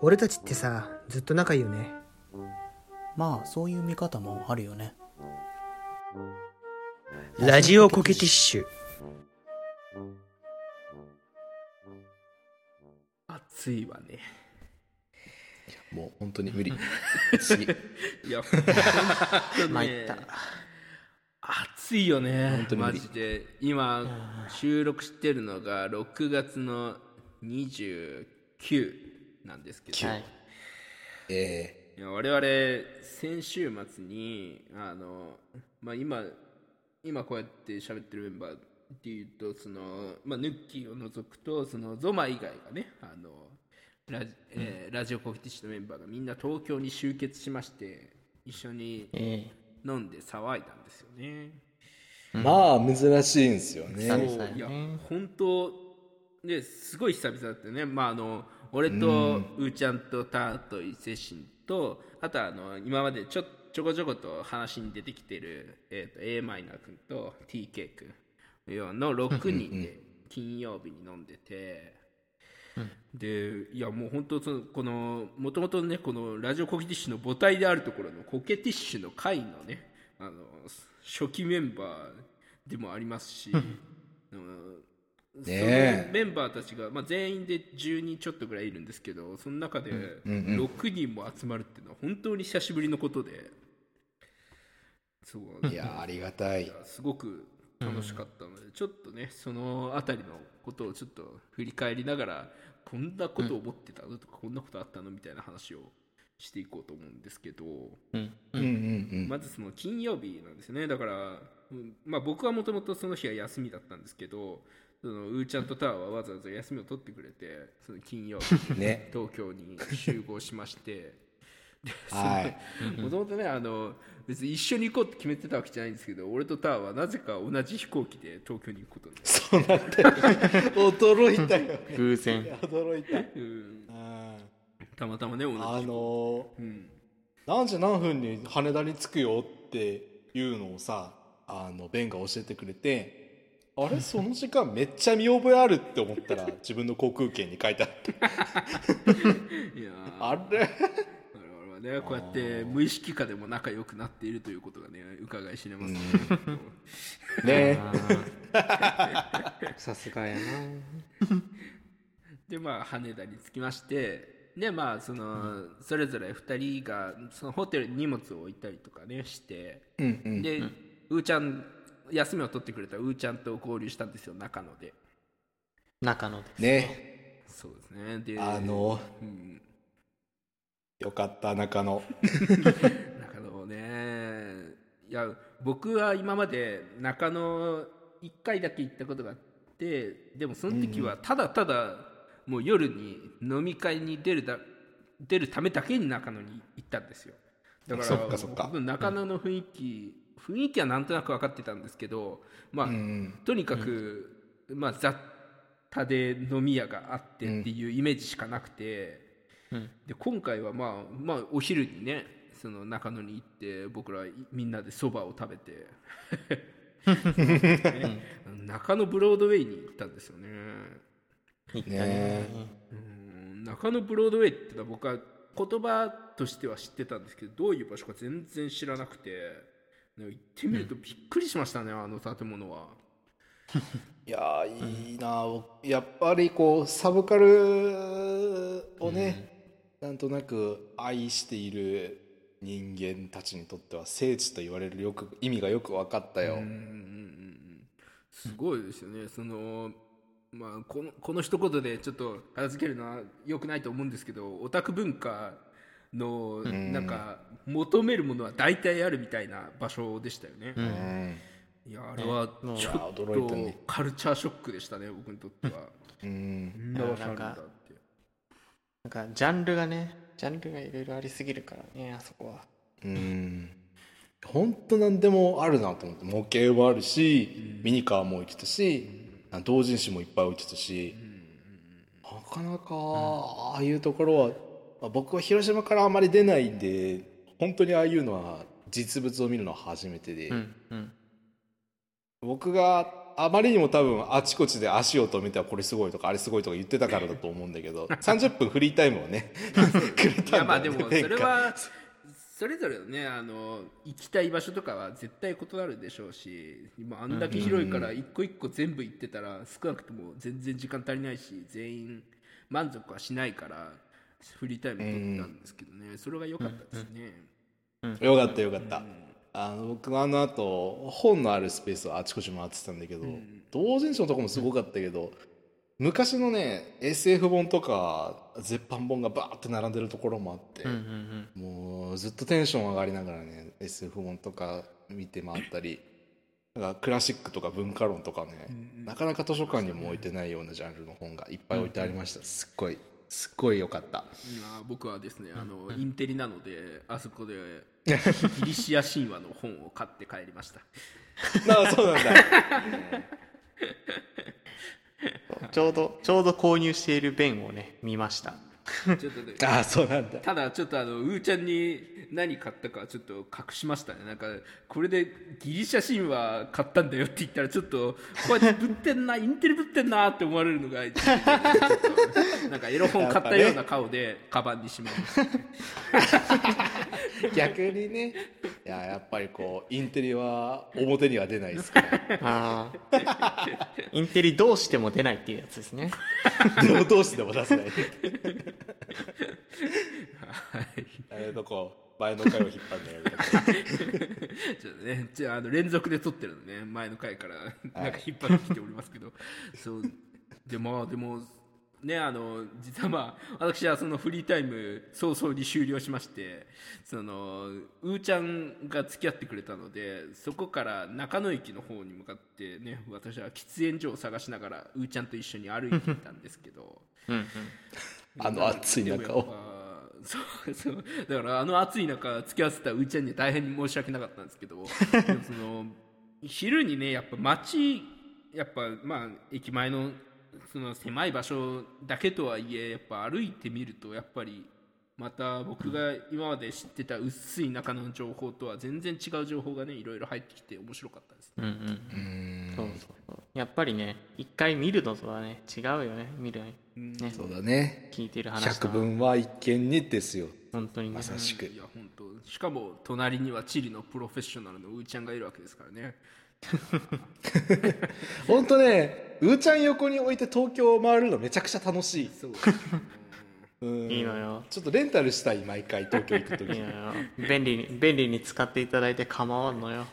俺たちってさずっと仲いいよね。まあそういう見方もあるよね。ラジオコケティッシュ。暑いわね。もう本当に無理。次。いや本当ね。参った暑いよね。本当に。無理マジで。今収録してるのが6月の29なんですけど、はい。えいや我々先週末にあの、まあ、今今こうやって喋ってるメンバーっていうとその、まあ、ヌッキーを除くとそのゾマ以外がねあのラジ,、えーラジオコフィティッシュのメンバーがみんな東京に集結しまして一緒にえ飲んで騒いだんですよね。えまあ珍しいんですよね。久々いや本当ですごい久々だったよね。まああの俺とうーちゃんとターと伊勢神とあとはあの今までちょちょこちょこと話に出てきてる、えー、と a マイナー君と TK 君の6人で金曜日に飲んでて、でいやもう本当そのこのもともとねこのラジオコケティッシュの母体であるところのコケティッシュの会のねあの初期メンバーでもありますし、うん。そのねえ。メンバーたちが、まあ、全員で10人ちょっとぐらいいるんですけどその中で6人も集まるっていうのは本当に久しぶりのことでそういやありがたい。すごく楽しかったので、ちょっとねその辺りのことをちょっと振り返りながらこんなこと思ってたのとか、こんなことあったのみたいな話をしていこうと思うんですけど、うん。うんうんうん。まずその金曜日なんですね。だから、うんまあ、僕はもともとその日は休みだったんですけどそのうーちゃんとターはわざわざ休みを取ってくれてその金曜日にね。東京に集合しまして。ではい。もともとねあの別に一緒に行こうって決めてたわけじゃないんですけど俺とターはなぜか同じ飛行機で東京に行くことになって。そうなんだよ。驚いたよ。偶然。驚いた。うん。うん。たまたまね同じ飛あ行の機、うん、何時何分に羽田に着くよっていうのをさあのベンが教えてくれてあれ？その時間めっちゃ見覚えあるって思ったら 自分の航空券に書いてあったいやー。あれ？我々はねこうやって無意識下でも仲良くなっているということがね伺い知れます。ね、ね さすがやな。でまあ羽田に着きましてでまあその、それぞれ2人がそのホテルに荷物を置いたりとかねして、うんうんで、うーちゃん休みを取ってくれたうーちゃんと合流したんですよ中野で。中野です。ね。そうですね。であのうん、よかった中野。中野ね。いや僕は今まで中野1回だけ行ったことがあってでもその時はただただもう夜に飲み会に出るだ出るためだけに中野に行ったんですよ。だからそっかそっか。僕中野の雰囲気、雰囲気はなんとなく分かってたんですけどまあ、うんとにかく、まあ、雑多で飲み屋があってっていうイメージしかなくて、うん。で今回はまあ、まあ、お昼にねその中野に行って僕らみんなでそばを食べて、ね 中野ブロードウェイに行ったんですよね。行ったね。ね。うん。中野ブロードウェイってのは僕は言葉としては知ってたんですけどどういう場所か全然知らなくて。ね行ってみるとびっくりしましたね、あの建物は。いやーいいな僕やっぱりこうサブカルをね、なんとなく愛している人間たちにとっては聖地と言われるよく意味がよく分かったよ、うんうんうんうん。すごいですよね。そのまあこのこの一言でちょっと片付けるのは良くないと思うんですけどオタク文化のなんか求めるものは大体あるみたいな場所でしたよね、うん。いやあれはもうちょっいや驚いたとね。カルチャーショックでしたね僕にとっては。うん。なんだってなんかジャンルがねジャンルがいろいろありすぎるからねあそこは。うん。本当なんでもあるなと思って模型もあるし、ミニカーも置いてたし、同人誌もいっぱい置いてたし、なかなかああいうところは、まあ僕は広島からあまり出ないんで本当にああいうのは実物を見るのは初めてで、うんうん。僕があまりにも多分あちこちで足を止めてはこれすごいとかあれすごいとか言ってたからだと思うんだけど 30分フリータイムをね くれいたんだよねやまあでもそれはそれぞれのねあの行きたい場所とかは絶対異なるでしょうし今あんだけ広いから一個一個全部行ってたら少なくとも全然時間足りないし全員満足はしないからフリータイム取ったんですけどね。それが良かったですね。よかったよかった、あの僕はあの後本のあるスペースをあちこち回ってたんだけど、同人誌のとこもすごかったけど、昔のね SF 本とか絶版本がバーって並んでるところもあって、うんうんもうずっとテンション上がりながらね SF 本とか見て回ったりなんかクラシックとか文化論とかね、なかなか図書館にも置いてないようなジャンルの本がいっぱい置いてありました、すっごいすっごい良かった。いや僕はですねあのインテリなのであそこで ギリシア神話の本を買って帰りました。ああそうなんだ。う んちょうどちょうど購入している弁をね見ましたちょっとね。ああそうなんだ。ただちょっとあのうーちゃんに何買ったかちょっと隠しましたね。なんかこれでギリシャ神話買ったんだよって言ったらちょっとこうやってぶってんなインテリぶってんなって思われるのがちょっとなんかエロ本買ったような顔でカバンにしまいました逆にね。いややっぱりこうインテリは表には出ないですからああインテリどうしても出ないっていうやつですね。どうしてでも出せないあれとこう前の回を引っ張るのやちょっとね、じゃああの連続で撮ってるのね、前の回からなんか引っ張ってきておりますけど、そう。でまあでもねあの実はまあ私はそのフリータイム早々に終了しまして、そのうーちゃんが付き合ってくれたので、そこから中野駅の方に向かってね、私は喫煙所を探しながらうーちゃんと一緒に歩いていたんですけど。うんうんあの暑い中を。そうそうだからあの暑い中付き合わせたうーちゃんに大変申し訳なかったんですけどその昼にねやっぱ街やっぱまあ駅前のその狭い場所だけとはいえやっぱ歩いてみるとやっぱりまた僕が今まで知ってた薄い中の情報とは全然違う情報がねいろいろ入ってきて面白かったです。うんうん。そうそうそう。やっぱりね一回見るのとはね違うよね見るね。そうだね。聞いてる話百聞は一見にですよ。本当にね。まさしく。いや本当。しかも隣にはチリのプロフェッショナルのうーちゃんがいるわけですからね。本当ねうーちゃん横に置いて東京を回るのめちゃくちゃ楽しい。そううん。いいのよ。ちょっとレンタルしたい毎回東京行く時。いや便利に便利に使っていただいて構わんのよ。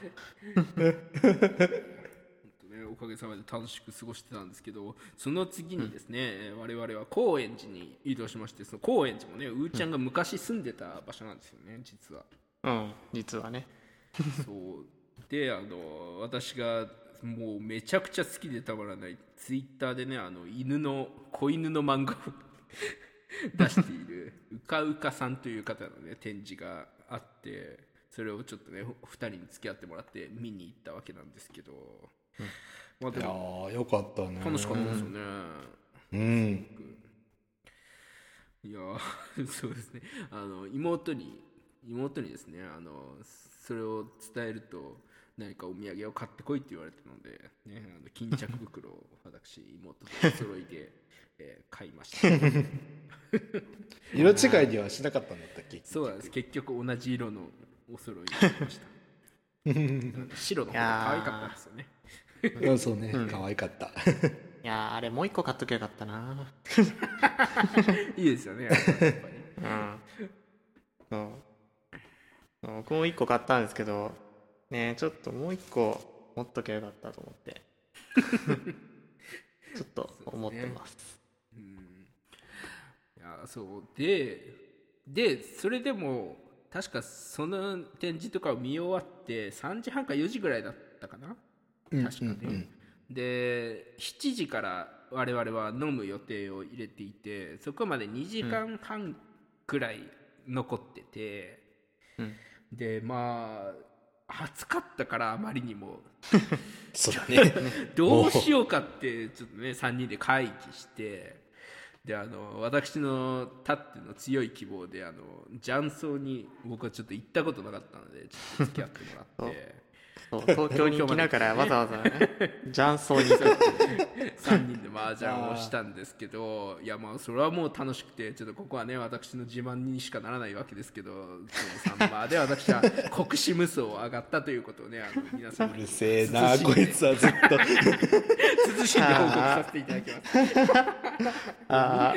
ね、おかげさまで楽しく過ごしてたんですけどその次にですね、えー我々は高円寺に移動しましてその高円寺もねうーちゃんが昔住んでた場所なんですよね実は。うん実はね。そう。であの私がもうめちゃくちゃ好きでたまらないツイッターでねあの犬の子犬の漫画を 出しているうかうかさんという方のね展示があってそれをちょっとね2人に付き合ってもらって見に行ったわけなんですけど、まあいやでもーよかったね。楽しかったですよね、うん。いやー そうですね。あの妹に妹にですねあのそれを伝えると何かお土産を買ってこいって言われたので、ね、あの巾着袋を私妹とお揃いで、えー買いました。色違いにはしなかったんだったっけ？そうなんです。結局同じ色のお揃いになりました。白の方が可愛かったですよね。うんそうね。可愛かった。いやーあれもう一個買っときゃよかったな。いいですよねやっぱり。うん。そう。僕も一個買ったんですけどねちょっともう一個持っときゃよかったと思って。ちょっと思ってます。いやそう。ででそれでも確かその展示とかを見終わって3時半か4時ぐらいだったかな？確かね、で7時から我々は飲む予定を入れていてそこまで2時間半くらい残ってて、うん。でまあ暑かったからあまりにも。そうだね。どうしようかってちょっとね3人で会議してであの私のたっての強い希望であの雀荘に僕はちょっと行ったことなかったのでちょっと付き合ってもらって そう東京に来ながら わざわざね。雀荘に行く3人で麻雀をしたんですけどいやまあそれはもう楽しくてちょっとここはね私の自慢にしかならないわけですけどそのサンバーで私は 国士無双を上がったということをねあの皆さんうるせえなこいつはずっと。慎んで報告させていただきます。ああ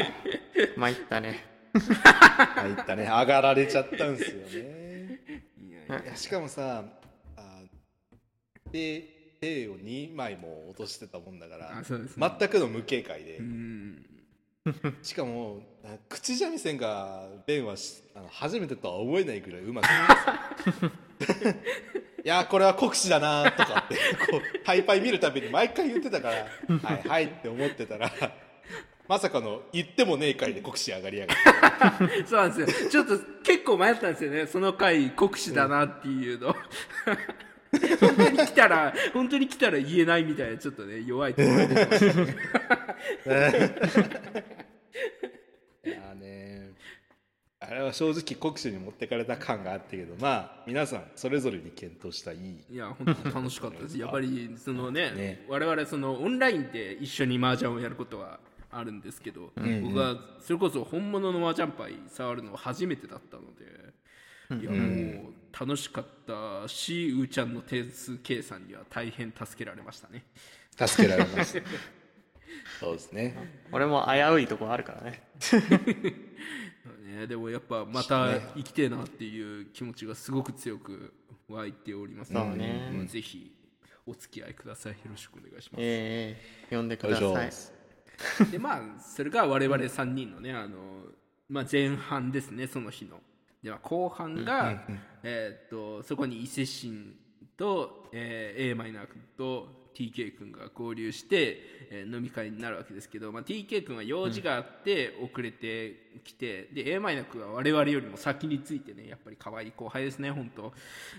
参ったね。入ったね。上がられちゃったんですよね。いやしかもさあで手を2枚も落としてたもんだからね。全くの無警戒で、うん。しかもあ口三味線が弁はしあの初めてとは思えないぐらいうまく いやこれは国士だなとかってこうハイパイ見るたびに毎回言ってたから はいはいって思ってたらまさかの言ってもねえ回で国士上がりやがって。そうなんですよ。ちょっと結構迷ったんですよね。その回国士だなっていうの、本当に来たら本当に来たら言えないみたいなちょっとね弱いところが出てましたねいやねあれは正直国士に持ってかれた感があったけどまあ皆さんそれぞれに検討したい。いいや本当に楽しかったです。やっぱりそのねね。我々そのオンラインで一緒に麻雀をやることはあるんですけど、僕はそれこそ本物の麻雀牌触るのは初めてだったので、いやもう楽しかったしうーちゃんの点数計算には大変助けられましたね。助けられます。そうですね。俺も危ういとこあるからね。ね、でもやっぱまた生きてえなっていう気持ちがすごく強く湧いておりますので、そうね。もうぜひお付き合いください。よろしくお願いします、ええ呼んでください。でまあそれが我々3人のねあの、まあ、前半ですねその日のでは後半が、えーっとそこに伊勢神と、えー、A マイナー君と TK 君が合流して、えー飲み会になるわけですけど、まあ、TK 君は用事があって遅れてきて、で A マイナー君は我々よりも先についてねやっぱり可愛い後輩ですね本当。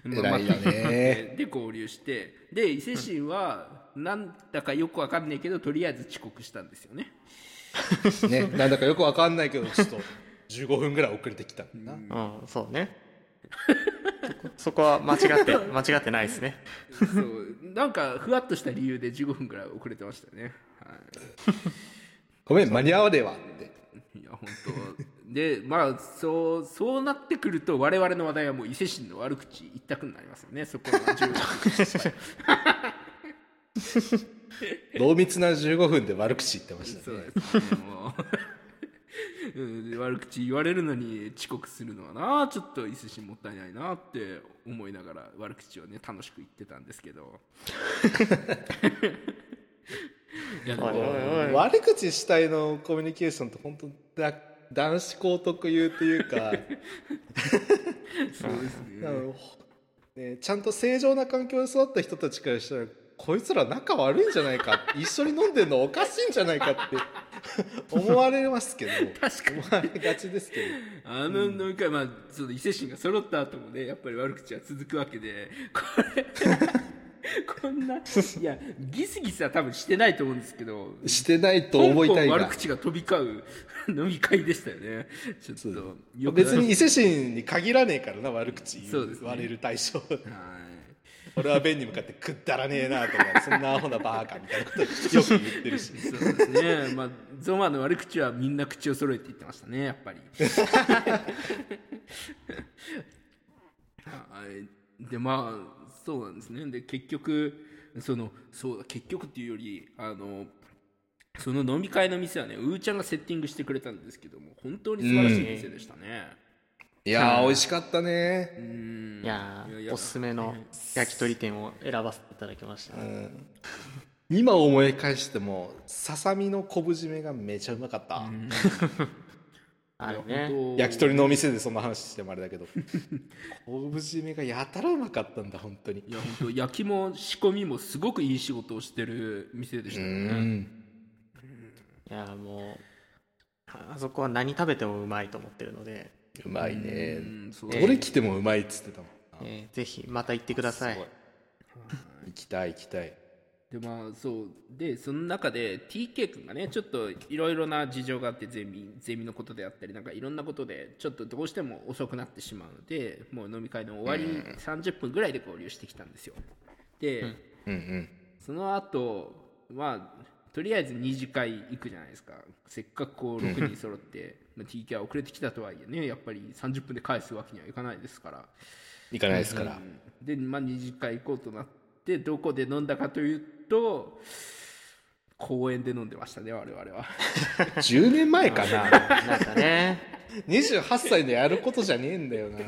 偉いよね。で合流してで伊勢神はなんだかよくわかんないけどとりあえず遅刻したんですよね。ねなんだかよくわかんないけどちょっと15分ぐらい遅れてきたんだな、うん。そうね。そこは間違って間違ってないですね。そう。なんかふわっとした理由で15分ぐらい遅れてましたよね、はごめん間に合わねえわって。い、いや本当。でまあそうそうなってくると我々の話題はもう伊勢神の悪口一択になりますよね。そこの15分。濃密な15分で悪口言ってましたそうねですねも悪口言われるのに遅刻するのはなちょっと伊勢神もったいないなって思いながら悪口をね楽しく言ってたんですけど。いや悪口主体のコミュニケーションって本当だ男子校特有というか。そうですね。ね、ちゃんと正常な環境で育った人たちからしたらこいつら仲悪いんじゃないか一緒に飲んでるのおかしいんじゃないかって 思われますけど確かに。思われがちですけど。あの飲み会、まあ、その伊勢神が揃った後もねやっぱり悪口は続くわけでこれ こんないやギスギスは多分してないと思うんですけどしてないと思いたいが。悪口が飛び交う飲み会でしたよね。ちょっと別に伊勢神に限らねえからな悪口言われる対象。はい俺はベンに向かってくだらねえなとかそんなアホなバーカみたいなことよく言ってるし。そうですね。まあゾマの悪口はみんな口を揃えて言ってましたねやっぱり。はい。でまあそうなんですね。で結局そのそう結局っていうよりあのその飲み会の店はねうーちゃんがセッティングしてくれたんですけども本当に素晴らしい店でしたね。いやー美味しかったね。うん。いやいやいやーおすすめの焼き鳥店を選ばせていただきました、今思い返してもささみの昆布締めがめちゃうまかった、あるいやね焼き鳥のお店でそんな話してもあれだけど。昆布締めがやたらうまかったんだ本当に。いや本当焼きも仕込みもすごくいい仕事をしてる店でしたよね。いやもうあそこは何食べてもうまいと思ってるので、うまいね。どれ来てもうまいっつってたもんえーぜひまた行ってください。行きたい行きたい。でまあそう。でその中で TK 君がねちょっといろいろな事情があってゼミゼミのことであったりなんかいろんなことでちょっとどうしても遅くなってしまうのでもう飲み会の終わり30分ぐらいで合流してきたんですよ。で、うん。うんうん。その後まあとりあえず二次会行くじゃないですか。せっかくこう6人揃って、まあ、TK は遅れてきたとはいえねやっぱり30分で返すわけにはいかないですから。行かないですから、で、まあ、二次会行こうとなってどこで飲んだかというと公園で飲んでましたね我々は。10年前かな。なんかね。28歳でやることじゃねえんだよな。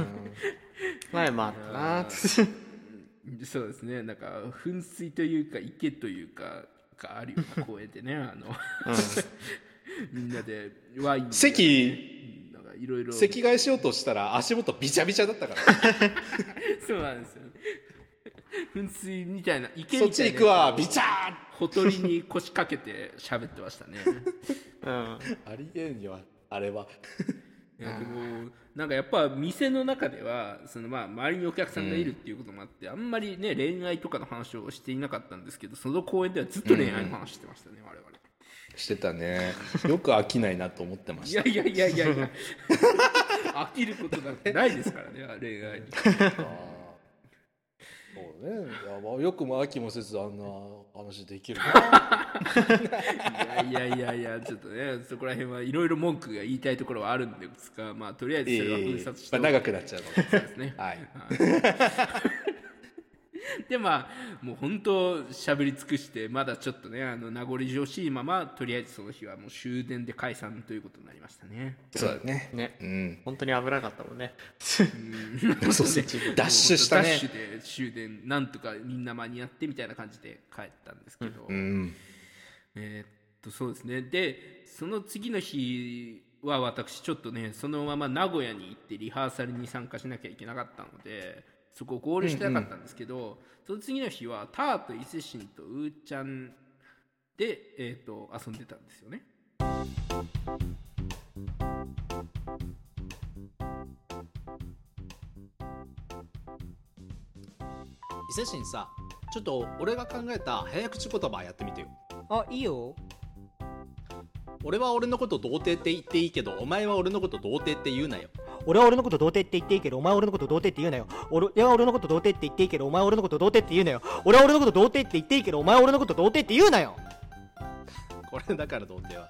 前もあったな。そうですね。なんか噴水というか池というかがあるような公園でねあのみんなでワイン席なんかいろいろ。席替えしようとしたら足元びちゃびちゃだったから。そうなんですよ 噴水みたいな池みたいなそっち行くわビチャーほとりに腰掛けて喋ってましたね。うん。ありえんよあれは。いやでもなんかやっぱ店の中ではそのまあ周りにお客さんがいるっていうこともあって、あんまりね恋愛とかの話をしていなかったんですけどその公園ではずっと恋愛の話してましたね、我々してたね。よく飽きないなと思ってました。いやいやいやいやいや。飽きることなんてないですからね恋愛にそうね。いやまあよくも飽きもせずあんな話できる。ないやいやいやいやちょっとねそこら辺はいろいろ文句が言いたいところはあるんですがまあとりあえずそれは封殺してまあ、長くなっちゃうのでそうですね。はい でまあもう本当喋り尽くしてまだちょっとねあの名残惜しいままとりあえずその日はもう終電で解散ということになりましたね。そうだね。ね。うん。本当に危なかったもんね。そうそう。ダッシュしたね。ダッシュで終電なんとかみんな間に合ってみたいな感じで帰ったんですけど、うん。えーっとそうですね。でその次の日は私ちょっとねそのまま名古屋に行ってリハーサルに参加しなきゃいけなかったのでそこをゴールしてなかったんですけど、その次の日はターと伊勢神とうーちゃんで、えーっと遊んでたんですよね。伊勢神さちょっと俺が考えた早口言葉やってみてよ。あいいよ。俺は俺のこと童貞って言っていいけどお前は俺のこと童貞って言うなよ俺は俺のこと童貞って言っていいけどお前は俺のこと童貞って言うなよ。俺は俺のこと童貞って言っていいけどお前は俺のこと童貞って言うなよ。俺は俺のこと童貞って言っていいけどお前は俺のこと童貞って言うなよ。これだから童貞は。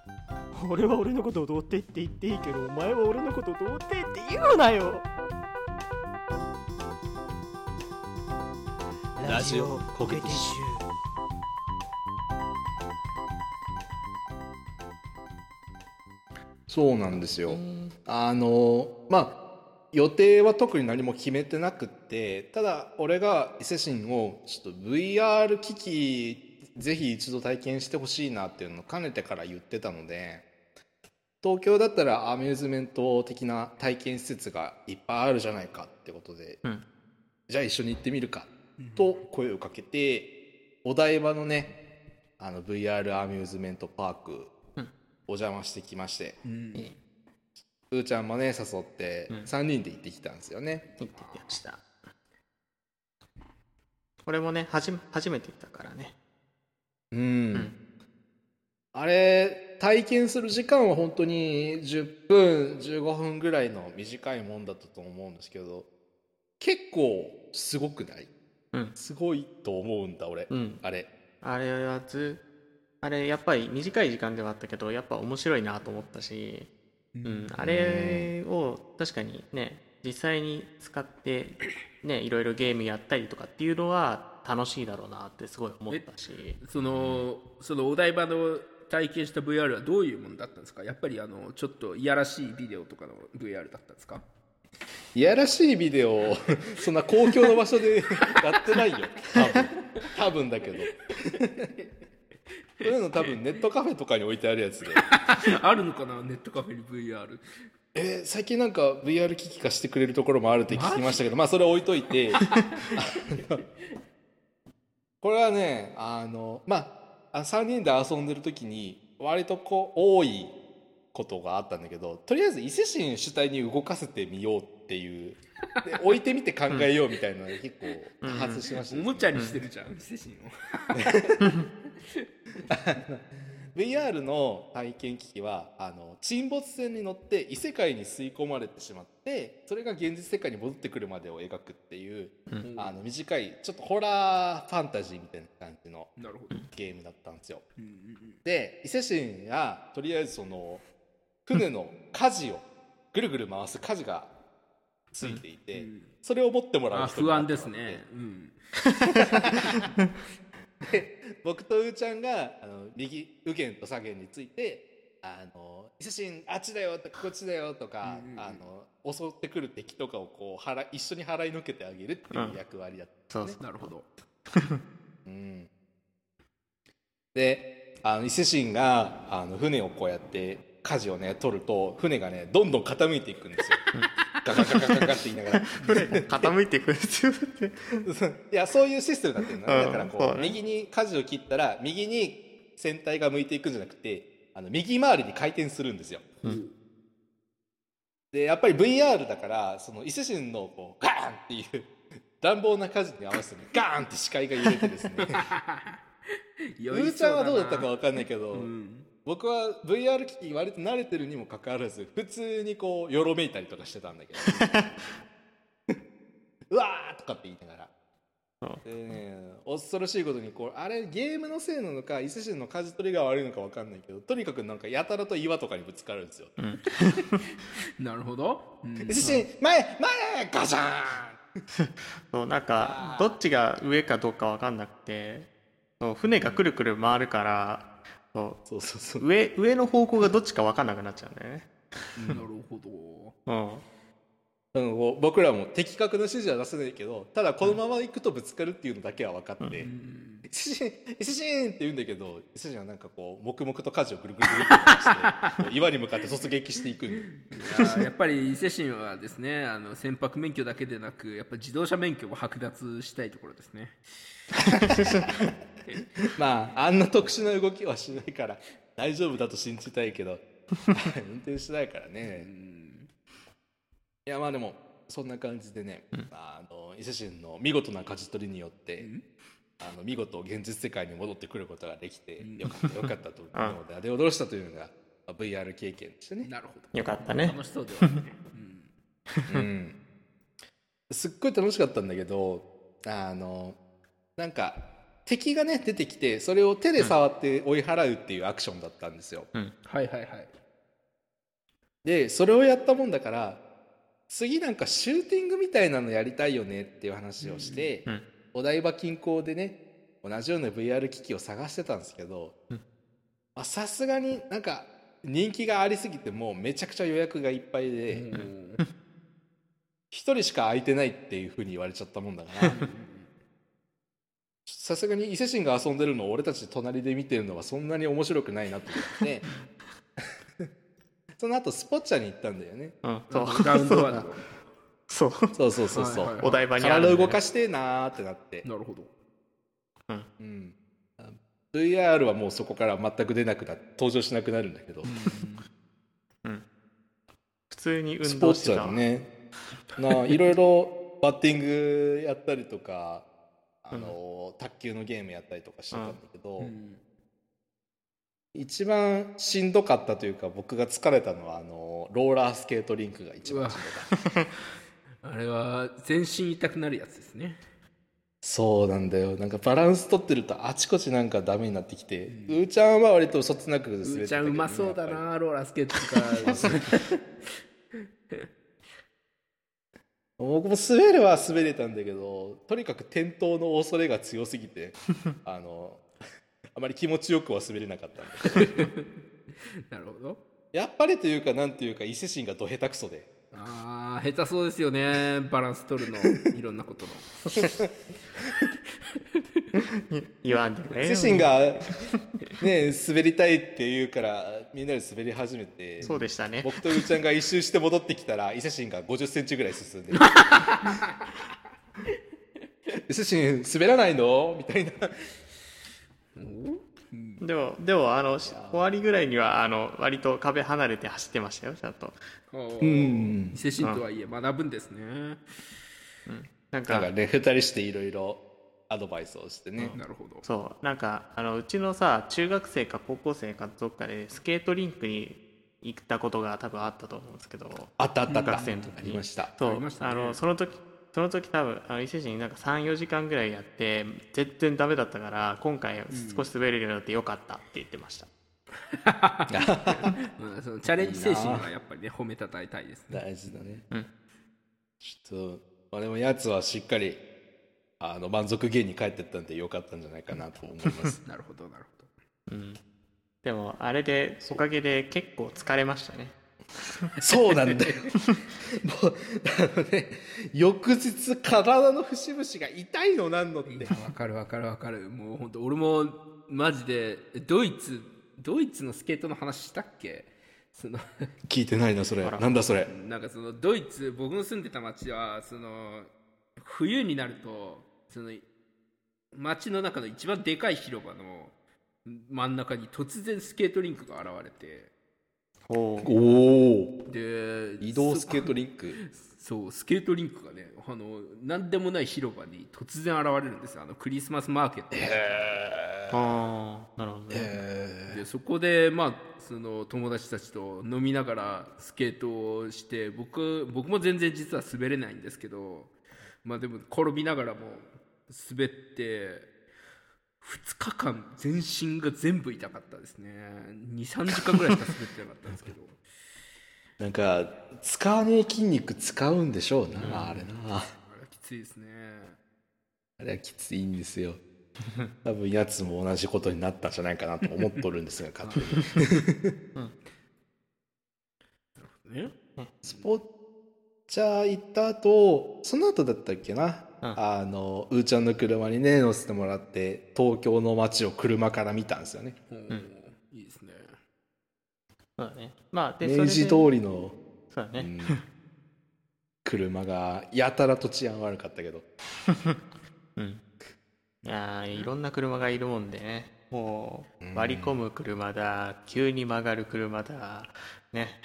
俺は俺のことを童貞って言っていいけどお前は俺のことを童貞って言うなよ。ラジオコケティッシそうなんですよ。あのまあ予定は特に何も決めてなくってただ俺が伊勢神をちょっと VR 機器ぜひ一度体験してほしいなっていうのをかねてから言ってたので東京だったらアミューズメント的な体験施設がいっぱいあるじゃないかってことで、うん。じゃあ一緒に行ってみるかと声をかけてお台場のねあの VR アミューズメントパークうんお邪魔してきまして、うん。うーちゃんもね誘ってうん。3人で行ってきたんですよね、行ってきました。俺もねはじ初めて行ったからね。うん。ん。あれ体験する時間は本当に10分15分ぐらいの短いもんだったと思うんですけど結構すごくない？うん。すごいと思うんだ俺、うん。あれ。あれはずあれやっぱり短い時間ではあったけどやっぱ面白いなと思ったし、うん、あれを確かにね実際に使ってねいろいろゲームやったりとかっていうのは楽しいだろうなってすごい思ったし。そのそのお台場の体験した VR はどういうものだったんですか？やっぱりあのちょっといやらしいビデオとかの VR だったんですか？いやらしいビデオを そんな公共の場所でやってないよ。多分。多分だけどそういうの多分ネットカフェとかに置いてあるやつで。あるのかな？ネットカフェに VR えー最近なんか VR 機器化してくれるところもあるって聞きましたけどまあそれ置いといて。これはねあのまああ3人で遊んでる時に割とこう多いことがあったんだけどとりあえず伊勢神主体に動かせてみようっていう。で置いてみて考えようみたいなのが結構多発しました。おですねもちゃにしてるじゃん、精神を VR の体験機器はあの沈没船に乗って異世界に吸い込まれてしまってそれが現実世界に戻ってくるまでを描くっていう、あの短いちょっとホラーファンタジーみたいな感じのゲームだったんですよ。うんうんうん。で伊勢神がとりあえずその船の舵をぐるぐる回す舵がついていて、うん。それを持ってもらうあ人不安ですがね、うん、僕とうーちゃんがあの右右舷と左舷について「あの伊勢神あっちだよ」とか「こっちだよ」とか、うんうんうん。あの襲ってくる敵とかをこう払い一緒に払いのけてあげるっていう役割だったんですね。なるほど。うん。であの伊勢神があの船をこうやって舵をね取ると船がねどんどん傾いていくんですよ。ガガガガガガって言いながら。傾いていくんですよっていやそういうシステムになってるのね、だからこうね右に舵を切ったら右に船体が向いていくんじゃなくてあの右回りに回転するんですよ、でやっぱり VR だからその伊勢神のこうガーンっていう乱暴な舵に合わせてガーンって視界が揺れてですね酔うーちゃんはどうだったか分かんないけど、うん僕は VR 機器割と慣れてるにもかかわらず普通にこうよろめいたりとかしてたんだけど。うわーとかって言いながら。でね恐ろしいことにこうあれゲームのせいなのか伊勢神の舵取りが悪いのか分かんないけどとにかくなんかやたらと岩とかにぶつかるんですよ、なるほど、うん。伊勢神前前ガシャーン。そうなんかどっちが上かどうかわかんなくてそう船がくるくる回るからそそうそうそう。う上上の方向がどっちかわかんなくなっちゃうね。なるほど。うん。うんこう僕らも的確な指示は出せないけどただこのまま行くとぶつかるっていうのだけは分かって「伊勢神伊勢神!」って言うんだけど伊勢神はなんかこう黙々と舵をぐるぐるぐるって回して岩に向かって突撃していくいややっぱり伊勢神はですねあの船舶免許だけでなくやっぱ自動車免許も剥奪したいところですね まああんな特殊な動きはしないから大丈夫だと信じたいけど 運転しないからね。いやまあでもそんな感じでね、あの伊勢神の見事な舵取りによって、あの見事現実世界に戻ってくることができてよかったよかったと思うので あれをどうしたというのがまあ VR 経験でしたね。なるほど。よかったね。楽しそうではね、うん。うん、すっごい楽しかったんだけどあのなんか敵がね出てきてそれを手で触って追い払うっていうアクションだったんですよ。はいはいはい。でそれをやったもんだから次なんかシューティングみたいなのやりたいよねっていう話をして、うん。お台場近郊でね同じような VR 機器を探してたんですけどさすがになんか人気がありすぎてもうめちゃくちゃ予約がいっぱいで一、人しか空いてないっていうふうに言われちゃったもんだから さすがに伊勢神が遊んでるのを俺たち隣で見てるのはそんなに面白くないなと思ってその後スポッチャに行ったんだよね。うん。そう。そう。そうそうそうそう、はいはいお台場にね。体動かしてえなーってなって、なるほど。うん、VR はもうそこから全く出なくな登場しなくなるんだけど、普通にスポーツは運動してた。ね。ないろいろバッティングやったりとかあの、卓球のゲームやったりとかしてたんだけど、うん。一番しんどかったというか僕が疲れたのはあのローラースケートリンクが一番しんどかった。あれは全身痛くなるやつですね。そうなんだよ。なんかバランス取ってるとあちこちなんかダメになってきて、うーちゃんは割とそつなく滑ってたけどうーちゃんうまそうだなローラースケートとか 僕も滑るは滑れたんだけどとにかく転倒の恐れが強すぎて あのあまり気持ちよくは滑れなかったんだけど。なるほど。やっぱりというかなんていうか伊勢神がど下手くそで。ああ下手そうですよね。バランス取るのいろんなことの 言わんでね伊勢神がね滑りたいって言うからみんなで滑り始めてそうでしたね。僕とうーちゃんが一周して戻ってきたら伊勢神が5 0ンチぐらい進んでる。伊勢神滑らないの？みたいな。でもでもあの終わりぐらいにはあの割と壁離れて走ってましたよちゃんと。うん。伊勢神とはいえ学ぶんですね。なん。なんかかね二人していろいろアドバイスをしてね、なるほど。そう。なんかあのうちのさ中学生か高校生かどっかでスケートリンクに行ったことが多分あったと思うんですけど。あったあったあった学生の時に。ありました。そう。ありましたね。あのその時その時多分あの伊勢神なんか34時間ぐらいやって全然ダメだったから今回少し滑れるようになってよかったって言ってました、うん。そのチャレンジ精神はやっぱりね褒めたたえたいですね。大事だね、うん。ちょっとまあでもやつはしっかりあの満足げに帰ってったんでよかったんじゃないかなと思います。なるほどなるほど。うん、でもあれでおかげで結構疲れましたね。そうなんだよ。もうあのね翌日体の節々が痛いのなんのって。わかるわかるわかる。もう本当俺もマジでドイツドイツのスケートの話したっけ？その聞いてないなそれ。なんだそれ。なんかそのドイツ僕の住んでた町はその冬になるとその町の中の一番でかい広場の真ん中に突然スケートリンクが現れて。おおで移動スケートリンク？そうスケートリンクがねあの何でもない広場に突然現れるんですよ。あのクリスマスマーケット。ああなるほどね、でそこでまあその友達たちと飲みながらスケートをして僕僕も全然実は滑れないんですけどまあでも転びながらも滑って2日間全身が全部痛かったですね。23時間ぐらいしか滑ってなかったんですけど。なんか使わねえ筋肉使うんでしょうな、あれな。あれはきついですね。あれはきついんですよ。多分やつも同じことになったんじゃないかなと思っとるんですが 勝手に。ね。スポッチャー行った後その後だったっけな、うん。あのうーちゃんの車にね乗せてもらって東京の街を車から見たんですよね。うん。いいですね。そうだね。まあで明治通りの、そうだね、うん。車がやたらと治安悪かったけど。うん。いやーいろんな車がいるもんでね。もう割り込む車だ急に曲がる車だね。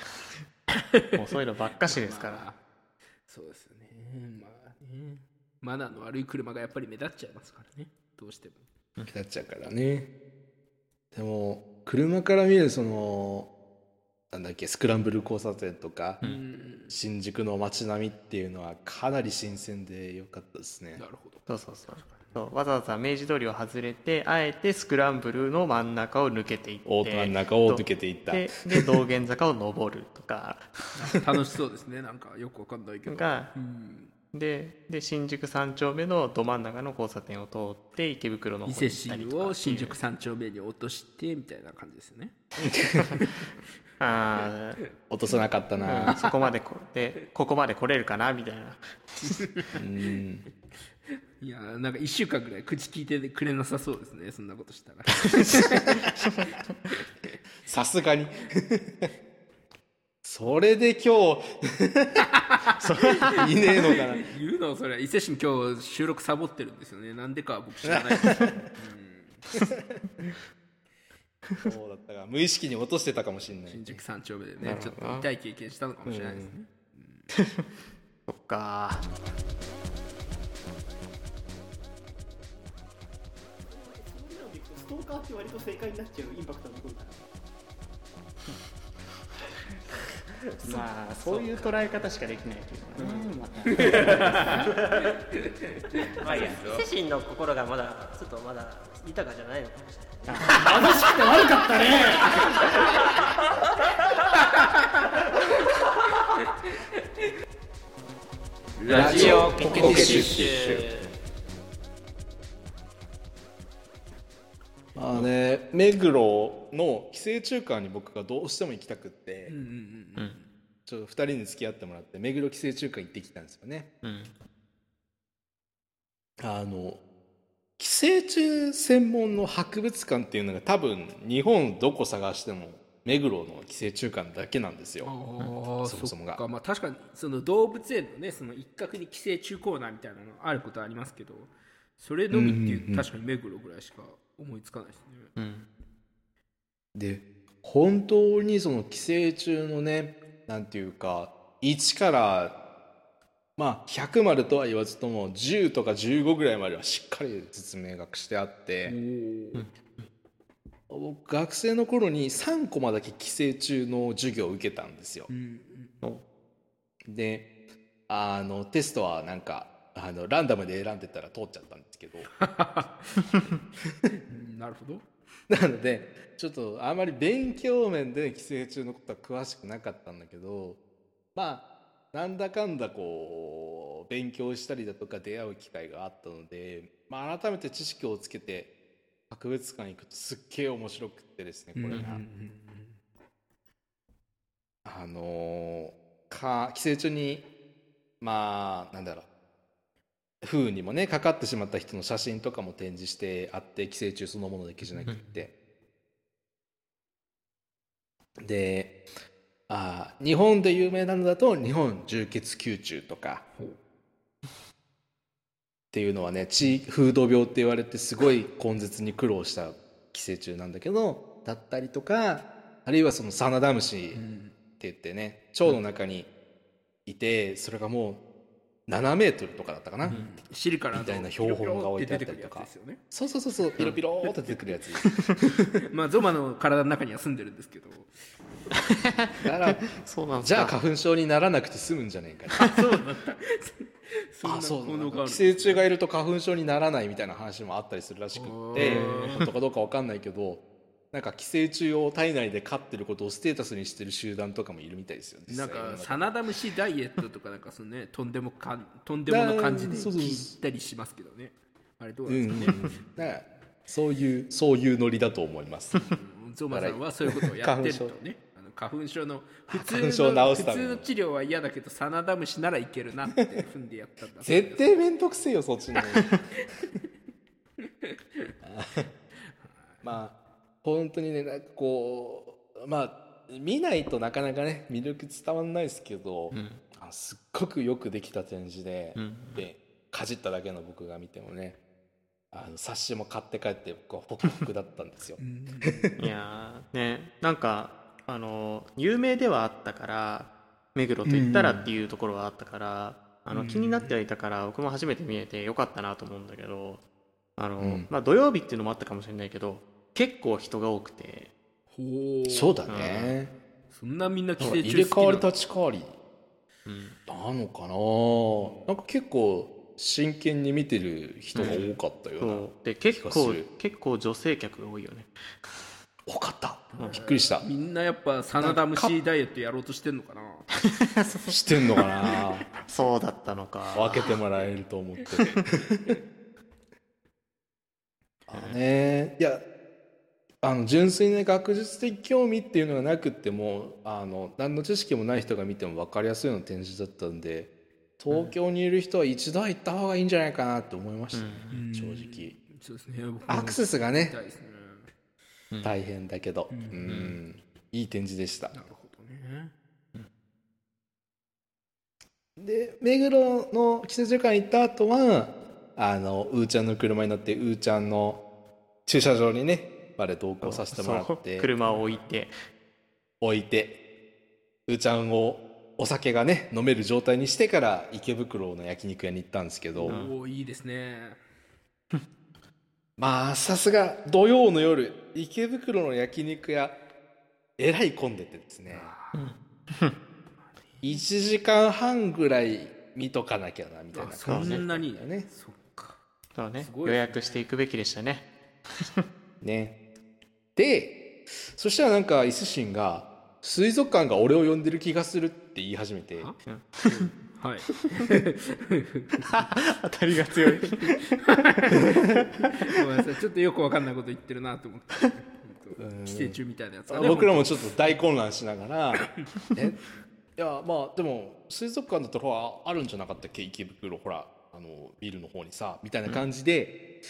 もうそういうのばっかしですから。まあそうですマナーの悪い車がやっぱり目立っちゃいますからね。どうしても。目立っちゃうからね。でも車から見るそのなんだっけスクランブル交差点とか、うん。新宿の街並みっていうのはかなり新鮮で良かったですね。なるほど。そうそうそう。そうわざわざ明治通りを外れてあえてスクランブルの真ん中を抜けていって大人の中を抜けていった。でで道玄坂を登るとか。楽しそうですね。なんかよくわかんないけど。がうんでで新宿三丁目のど真ん中の交差点を通って池袋の方伊勢に行ったり神とか。を新宿三丁目に落としてみたいな感じですよね。あー。落とさなかったうんなそこまでこでここまで来れるかなみたいな。うん。いやなんか1週間ぐらい口聞いてくれなさそうですねそんなことしたら。さすがにそれで今日 いねえのかな。言うのそれ伊勢神今日収録サボってるんですよね。なんでかは僕知らない。ですそうだったが無意識に落としてたかもしれない。新宿三丁目でなねちょっと痛い経験したのかもしれないですね。そっか。ストーカーって割と正解になっちゃうインパクトが残るからまあそういう捉え方しかできないけどね、まあいや。伊勢神の心がまだちょっとまだ豊かじゃないのかもしれない。貧しくて悪かったね。ラジオコケティッシュ。まあね目黒の寄生虫館に僕がどうしても行きたくって、うんうんうんちょっと2人に付き合ってもらって目黒寄生虫館行ってきたんですよね。うん。あの寄生虫専門の博物館っていうのが多分日本どこ探しても目黒の寄生虫館だけなんですよ。そもそもが。まあ確かにその動物園のねその一角に寄生虫コーナーみたいなのあることはありますけどそれのみっていう,、確かに目黒ぐらいしか思いつかないですね。うん。で本当にその寄生虫のねなんていうか一からまあ100までとは言わずとも10とか15ぐらいまではしっかり実名学してあって、僕学生の頃に3コマだけ寄生虫の授業を受けたんですよ、であのテストはなんかあのランダムで選んでたら通っちゃったんですけど。う んなるほどなのでちょっとあまり勉強面で寄生虫のことは詳しくなかったんだけどまあなんだかんだこう勉強したりだとか出会う機会があったので、まあ、改めて知識をつけて博物館行くとすっげえ面白くってですねこれが。あのーか寄生虫にまあなんだろう風にもねかかってしまった人の写真とかも展示してあって寄生虫そのものだけじゃなくって、であー日本で有名なのだと日本重血球虫とか。っていうのはね地風土病って言われてすごい根絶に苦労した寄生虫なんだけどだったりとかあるいはそのサナダムシって言ってね腸の中にいてそれがもう7メートルとかだったかな、尻からみたいな標本が置いてあったりとか。そうそうそうそう。ピロピローって出てくるやつ。まあゾマの体の中には住んでるんですけど。だからそうなんじゃあか花粉症にならなくて済むんじゃねえか なそうなんだ。そんなあそう寄生虫がいると花粉症にならないみたいな話もあったりするらしくって。本当かどうかわかんないけどなんか寄生虫を体内で飼ってることをステータスにしてる集団とかもいるみたいですよ実なんかサナダムシダイエットとかなんかそのねとんでもかんとんでもの感じで聞いたりしますけどね。あれどううなんんですかね、だからそういうそういうノリだと思います。ゾマさんはそういうことをやってるとね。花粉症の普通花粉症をの普治すために。通の治療は嫌だけどサナダムシならいけるなって踏んでやったんだ絶対面倒くせえよそっちの まあ本当にねなんかこうまあ見ないとなかなかね魅力伝わんないですけど、あのすっごくよくできた展示で,、でかじっただけの僕が見てもねあの冊子も買って帰って僕はホクホクだったんですよ。いやーねなんかあの有名ではあったから目黒と言ったらっていうところはあったから、あの気になってはいたから僕も初めて見えてよかったなと思うんだけどあの、ん。まあ、土曜日っていうのもあったかもしれないけど結構人が多くて。ほう。そうだね、そんなみんな寄生だから入れ替わり立ち替わり。なのかな？なんか結構真剣に見てる人が多かったような、そう。で結構結構女性客が多いよね。多かった、びっくりした。みんなやっぱサナダムシダイエットやろうとしてんのかな？してんのかな？そうだったのか。分けてもらえると思って あのねいやあの純粋な学術的興味っていうのがなくってもあの何の知識もない人が見ても分かりやすいような展示だったんで東京にいる人は一度は行った方がいいんじゃないかなって思いましたね、正直。そうですね。アクセスがねね。大変だけど、うん。いい展示でした。なるほどね。で目黒の季節旅館行った後はあのうーちゃんの車に乗ってうーちゃんの駐車場にねまで同行させてもらって。車を置いて。置いてうーちゃんをお酒がね飲める状態にしてから池袋の焼肉屋に行ったんですけど、おおいいですね。まあさすが土曜の夜池袋の焼肉屋えらい混んでてですね。1時間半ぐらい見とかなきゃなみたいなそ感じんなに。ね。そっか。そうね。予約していくべきでしたね。ねでそしたらなんか伊勢神が水族館が俺を呼んでる気がするって言い始めて。は？い。当たりが強い。ごめんなさい。ちょっとよくわかんないこと言ってるなと思って。寄生虫みたいなやつがね。僕らもちょっと大混乱しながら。え？いやまあでも水族館だったらほらあるんじゃなかったっけ？池袋ほらあのビルの方にさみたいな感じで、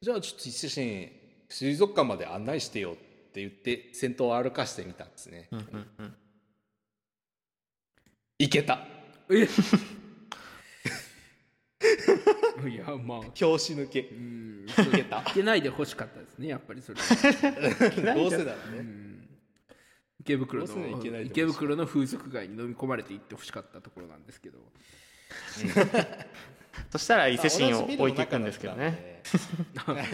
じゃあちょっと伊勢神水族館まで案内してよって言って先頭を歩かしてみたんですね、行けた。え？いやまあ。拍子抜け。うん。行けた。行けないで欲しかったですねやっぱりそれ。どうせだろうね、池袋の池袋の風俗街に飲み込まれて行ってほしかったところなんですけどそしたら伊勢神を置いていくんですけどね。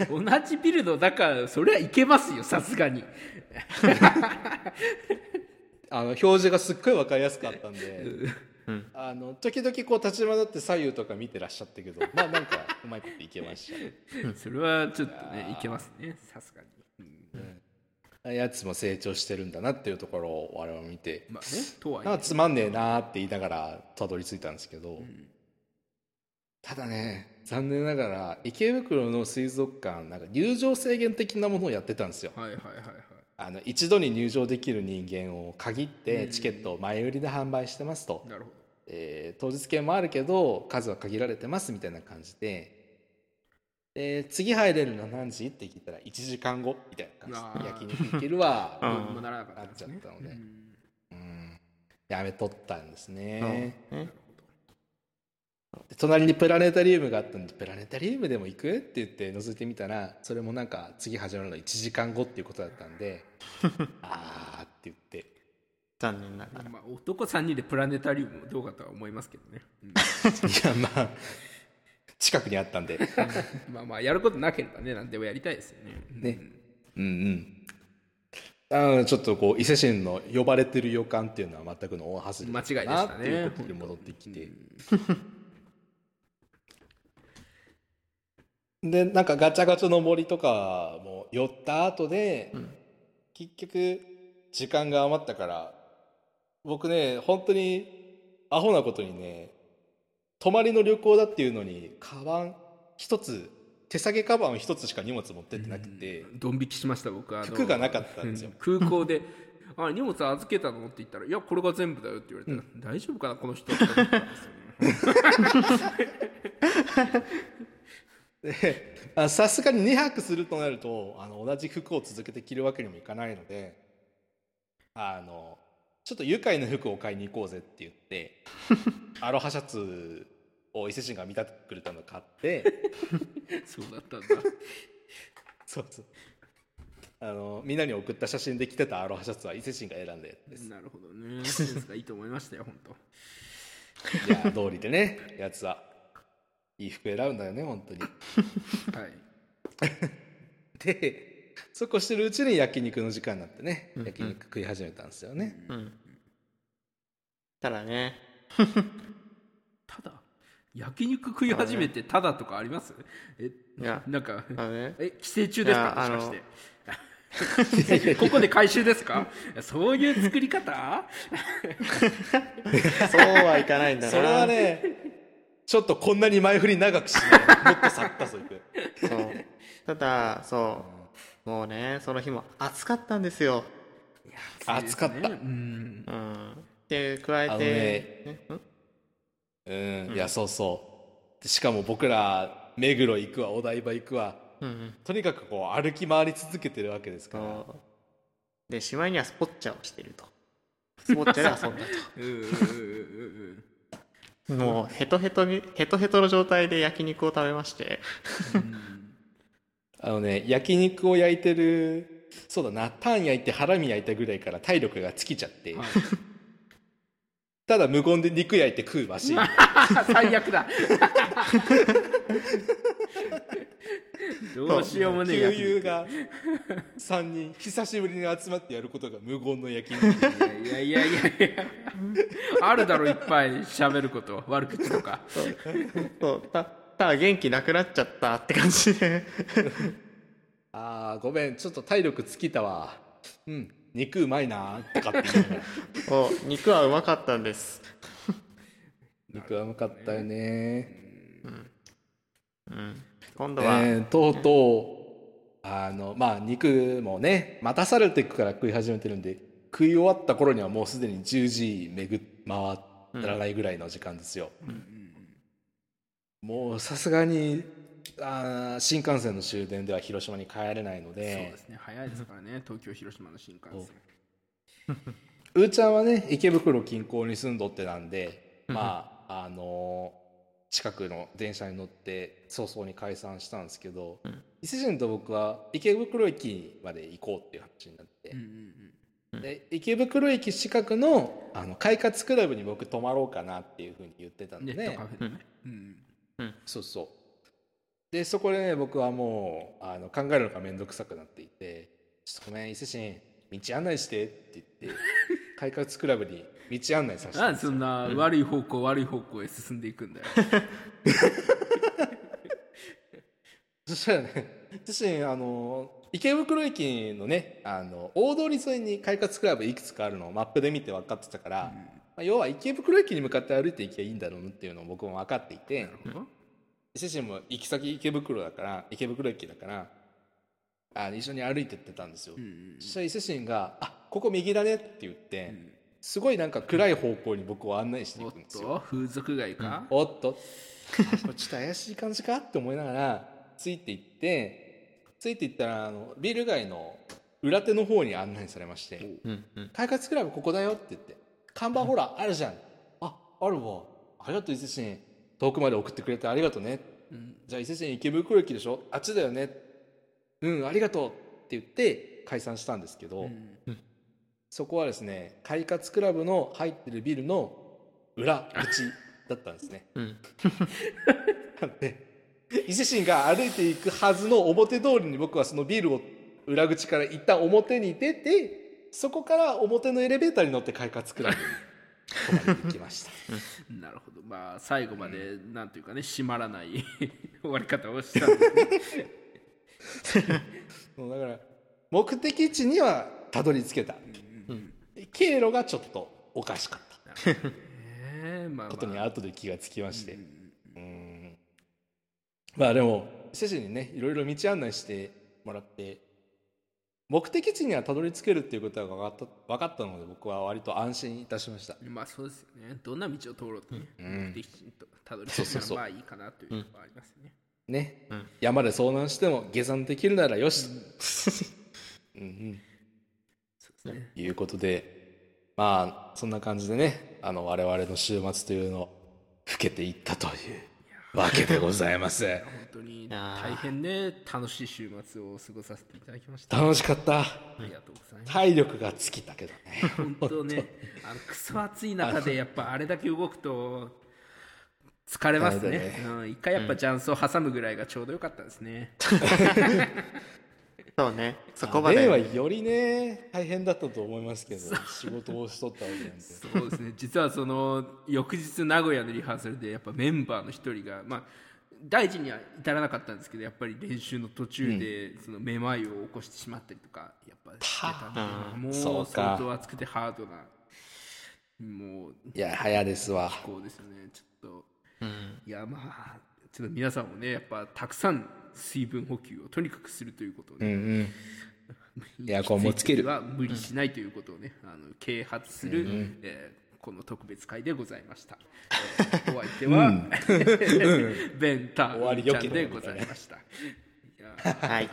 同じビルの中それはいけますよさすがに。あの表示がすっごい分かりやすかったんで、あの時々こう立ち回って左右とか見てらっしゃったけどまあなんかうまいこといけました。それはちょっとねいけますねさすがに、うんやつも成長してるんだなっていうところを我々見て、まあねとはいえ。なんかつまんねえなーって言いながらたどり着いたんですけど、ただね残念ながら池袋の水族館なんか入場制限的なものをやってたんですよ。はいはいはいはい。あの一度に入場できる人間を限ってチケットを前売りで販売してますと、なるほえー当日券もあるけど数は限られてますみたいな感じでで次入れるのは何時？って聞いたら1時間後みたいな感じ。で焼肉行けるわ。もならなかっなっちゃったのでうん。うん。やめとったん。ですね、隣にプラネタリウムがあったん。でプラネタリウムでも行くって言って覗いてみたらそれもなん。か次始まるの1時間後っていうことだったん。であーって言って残念ながらまあ、男3人でプラネタリウムもどうかとは思いますけどね、うん。いやまあ近くにあったんで。まあまあやることなければね何でもやりたいですよね。ね。うん。うんあのちょっとこう伊勢神の呼ばれてる予感っていうのは全くの大外れ間違いでしたねなっていうことで戻ってきて、でなんかガチャガチャの森とかも寄った後で、結局時間が余ったから僕ね本当にアホなことにね泊まりの旅行だっていうのにカバン一つ手提げカバン一つしか荷物持ってってなくて、ドン引きしました僕は。服がなかったんですよ。うん。空港で「あ荷物預けたの?」って言ったら「いやこれが全部だよ」って言われたら、大丈夫かなこの人」って思ったんですよね。さすがに2泊するとなるとあの同じ服を続けて着るわけにもいかないのであのちょっと愉快な服を買いに行こうぜって言って アロハシャツを伊勢神が見たくれたのを買ってそうだったんだ。そうそう。あのみんなに送った写真で着てたアロハシャツは伊勢神が選んです。なるほどね。センスがいいと思いましたよ本当。いや通りでねやつはいい服選ぶんだよね本当に。はい。でそうこうしてるうちに焼肉の時間になってね焼肉食い始めたんですよね、うん。ただね。ただ？焼肉食い始めてただとかあります？えいやなんかね。え寄生虫ですか？もしかして。ここで回収ですか？そういう作り方？そうはいかないんだな。それはねちょっとこんなに前振り長くしない。もっと去ったぞいくそう。ただそうもうねその日も暑かったんですよ。暑かった、うん。うん。で加えあのてねうん、いやそうそう。でしかも僕ら目黒行くわお台場行くわ。うんうん。とにかくこう歩き回り続けてるわけですから。そうでしまいにはスポッチャをしていると。スポッチャで遊んだ うんうんうんうんともうヘトヘトにヘトヘトの状態で焼肉を食べましてあのね焼肉を焼いてるそうだなタン焼いてハラミ焼いたぐらいから体力が尽きちゃって、はい。ただ無言で肉焼いて食うマシン最悪だ。どうしようもねえ旧友が3人久しぶりに集まってやることが無言の焼肉。いやいやいやいや。あるだろいっぱい喋ること。悪口とか。そうたただ元気なくなっちゃったって感じで。あーごめんちょっと体力尽きたわ。うん肉うまいなとかって。お肉はうまかったんです。肉はうまかったよね。うん。今度は、えーとうとうあのまあ肉もね待たされてくから食い始めてるんで食い終わった頃にはもうすでに10時巡っ回らないぐらいの時間ですよ、もうさすがにあー新幹線の終電では広島に帰れないのそうでですね。早いですからね。東京広島の新幹線。うーちゃんはね池袋近郊に住んどってなんでまああの近くの電車に乗って早々に解散したんですけど、伊勢神と僕は池袋駅まで行こうっていう話になって、ううんうん。で池袋駅近くのあの快活クラブに僕泊まろうかなっていうふうに言ってたのネで、ットカフェでねうん。そうそう。でそこでね僕はもうあの考えるのが面倒くさくなっていて「ちょっとごめん伊勢神道案内して」って言って 快活クラブに道案内させて。なんでそんな悪い方向、悪い方向へ進んでいくんだよ。そしたらね伊勢神あの池袋駅のねあの大通り沿いに快活クラブいくつかあるのをマップで見て分かってたから、まあ、要は池袋駅に向かって歩いていけばいいんだろうなっていうのを僕も分かっていてなるほど。伊勢神も行き先池袋だから池袋駅だからあ一緒に歩いてってたんですよ、そしたら伊勢神が「あここ右だね」って言って、すごいなんか暗い方向に僕を案内していおっくんですよ。と風俗街か、おっと。あこれちょっと怪しい感じかって思いながらついていってついていったらあのビル街の裏手の方に案内されましてうんう。ん「快活クラブここだよ」って言って「看板ほらあるじゃん」ああるわ。ありがとう伊勢神遠くまで送ってくれてありがとうね」じゃあ伊勢神池袋駅でしょ？あっちだよね。うんありがとう」って言って解散したんですけど、そこはですね快活クラブの入ってるビルの裏口だったんですね。うん。伊勢神が歩いていくはずの表通りに僕はそのビルを裏口から一旦表に出てそこから表のエレベーターに乗って快活クラブに泊まりに行きました。なるほど。まあ最後までなんていうかね閉まらない 終わり方をしたんですね。そうだから目的地にはたどり着けた、経路がちょっとおかしかった。えーまあことにまあ後で気がつきまして、うんまあでも伊勢神にねいろいろ道案内してもらって目的地にはたどり着けるっていうことが分かった分かったので僕は割と安心いたしました。まあそうですよね。どんな道を通ろうとね、ん。目的地にとたどり着けたらまあいいかなというのはありますよね、ね、山で遭難しても下山できるならよし、うん。うん、そうですね。いうことでまあそんな感じでねあの我々の週末というのを老けていったというわけでございます。本当に大変ね楽しい週末を過ごさせていただきました。楽しかった。ありがとうございます。体力が尽きたけどね。本当ねあのクソ暑い中でやっぱあれだけ動くと疲れますね。疲れうん、一回やっぱ雀荘挟むぐらいがちょうどよかったですね、そうね。そこま例はでよりね大変だったと思いますけど仕事をしとったわけなんで そうですね。実はその翌日名古屋のリハーサルでやっぱメンバーの一人がまあ大事には至らなかったんですけどやっぱり練習の途中でそのめまいを起こしてしまったりとかやっぱしてたんでもうそうか。相当暑くてハードなもういや早ですわ。こうですよね。ちょっと、いやまあちょっと皆さんもねやっぱたくさん水分補給をとにかくするということをね、うんうん。エアコンもつける。は無理しないということをね、あの啓発する、えーこの特別会でございました、えー お相手は、ベンタ終わりーちゃんでございました。いやはい。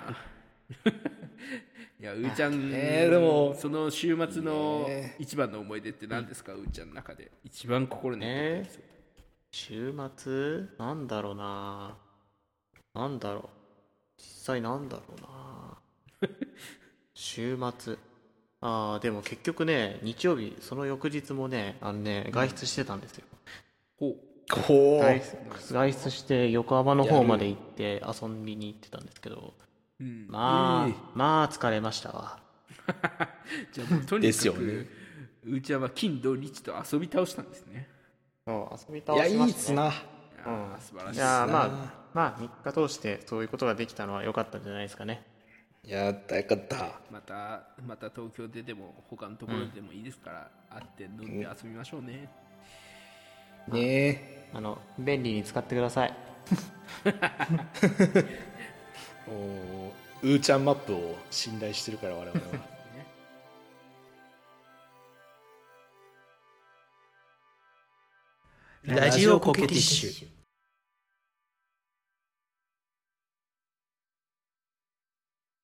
いやうーちゃん、えーでもその週末の一番の思い出って何ですか、うーちゃんの中で。一番心に残ってます週末？なんだろうななんだろう。実際なんだろうな。週末。ああでも結局ね日曜日その翌日もねあのね外出してたんですよ、ほう。こ外出外出して横浜の方まで行って遊びに行ってたんですけど、ん。まあ、まあ疲れましたわ。じゃあもうとにですかく、よね。うーちは金土日と遊び倒したんですね。そう遊びいや倒しました、ね、いいっすな。あー素晴らしいいやーまあまあ3日通してそういうことができたのは良かったんじゃないですかね。やったよかった。またまた東京ででも他のところでもいいですから、会って飲んで遊びましょうね、ねあの便利に使ってください。え もううーちゃんマップを信頼してるから我々は。ラジオコケティッシュ